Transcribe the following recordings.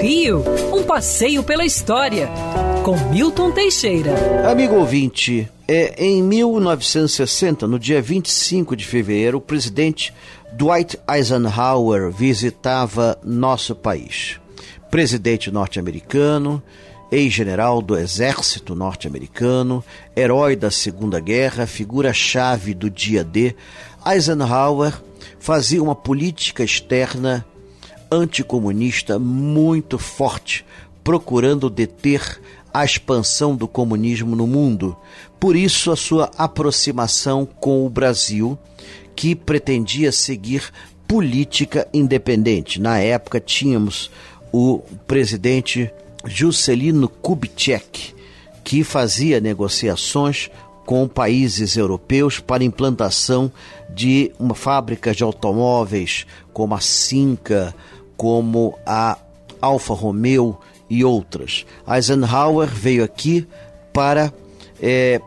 Rio, um passeio pela história, com Milton Teixeira. Amigo ouvinte, é, em 1960, no dia 25 de fevereiro, o presidente Dwight Eisenhower visitava nosso país. Presidente norte-americano, ex-general do exército norte-americano, herói da Segunda Guerra, figura-chave do dia D, Eisenhower fazia uma política externa anticomunista muito forte, procurando deter a expansão do comunismo no mundo. Por isso, a sua aproximação com o Brasil, que pretendia seguir política independente. Na época, tínhamos o presidente Juscelino Kubitschek, que fazia negociações com países europeus para implantação de uma fábrica de automóveis como a Cinca, como a Alfa Romeo e outras. Eisenhower veio aqui para é,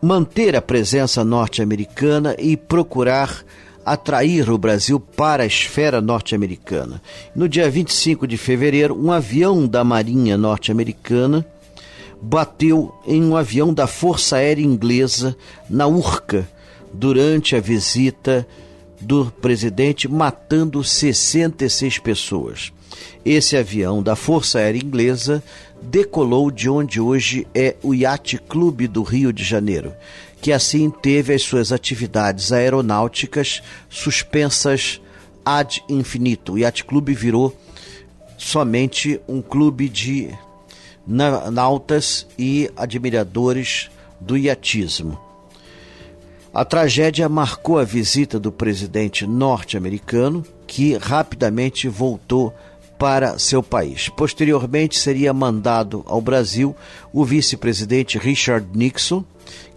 manter a presença norte-americana e procurar atrair o Brasil para a esfera norte-americana. No dia 25 de fevereiro, um avião da Marinha norte-americana bateu em um avião da Força Aérea Inglesa na Urca durante a visita do presidente, matando 66 pessoas. Esse avião da Força Aérea Inglesa decolou de onde hoje é o Yacht Clube do Rio de Janeiro, que assim teve as suas atividades aeronáuticas suspensas ad infinito. O Yacht Clube virou somente um clube de nautas e admiradores do iatismo. A tragédia marcou a visita do presidente norte-americano, que rapidamente voltou para seu país. Posteriormente, seria mandado ao Brasil o vice-presidente Richard Nixon,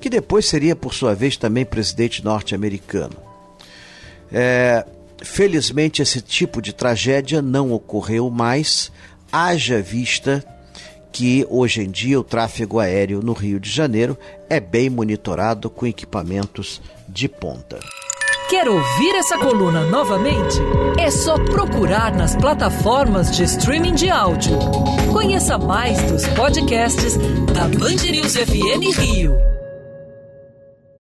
que depois seria, por sua vez, também presidente norte-americano. É, felizmente, esse tipo de tragédia não ocorreu mais, haja vista que hoje em dia o tráfego aéreo no Rio de Janeiro é bem monitorado com equipamentos de ponta. Quer ouvir essa coluna novamente? É só procurar nas plataformas de streaming de áudio. Conheça mais dos podcasts da Band News FM Rio.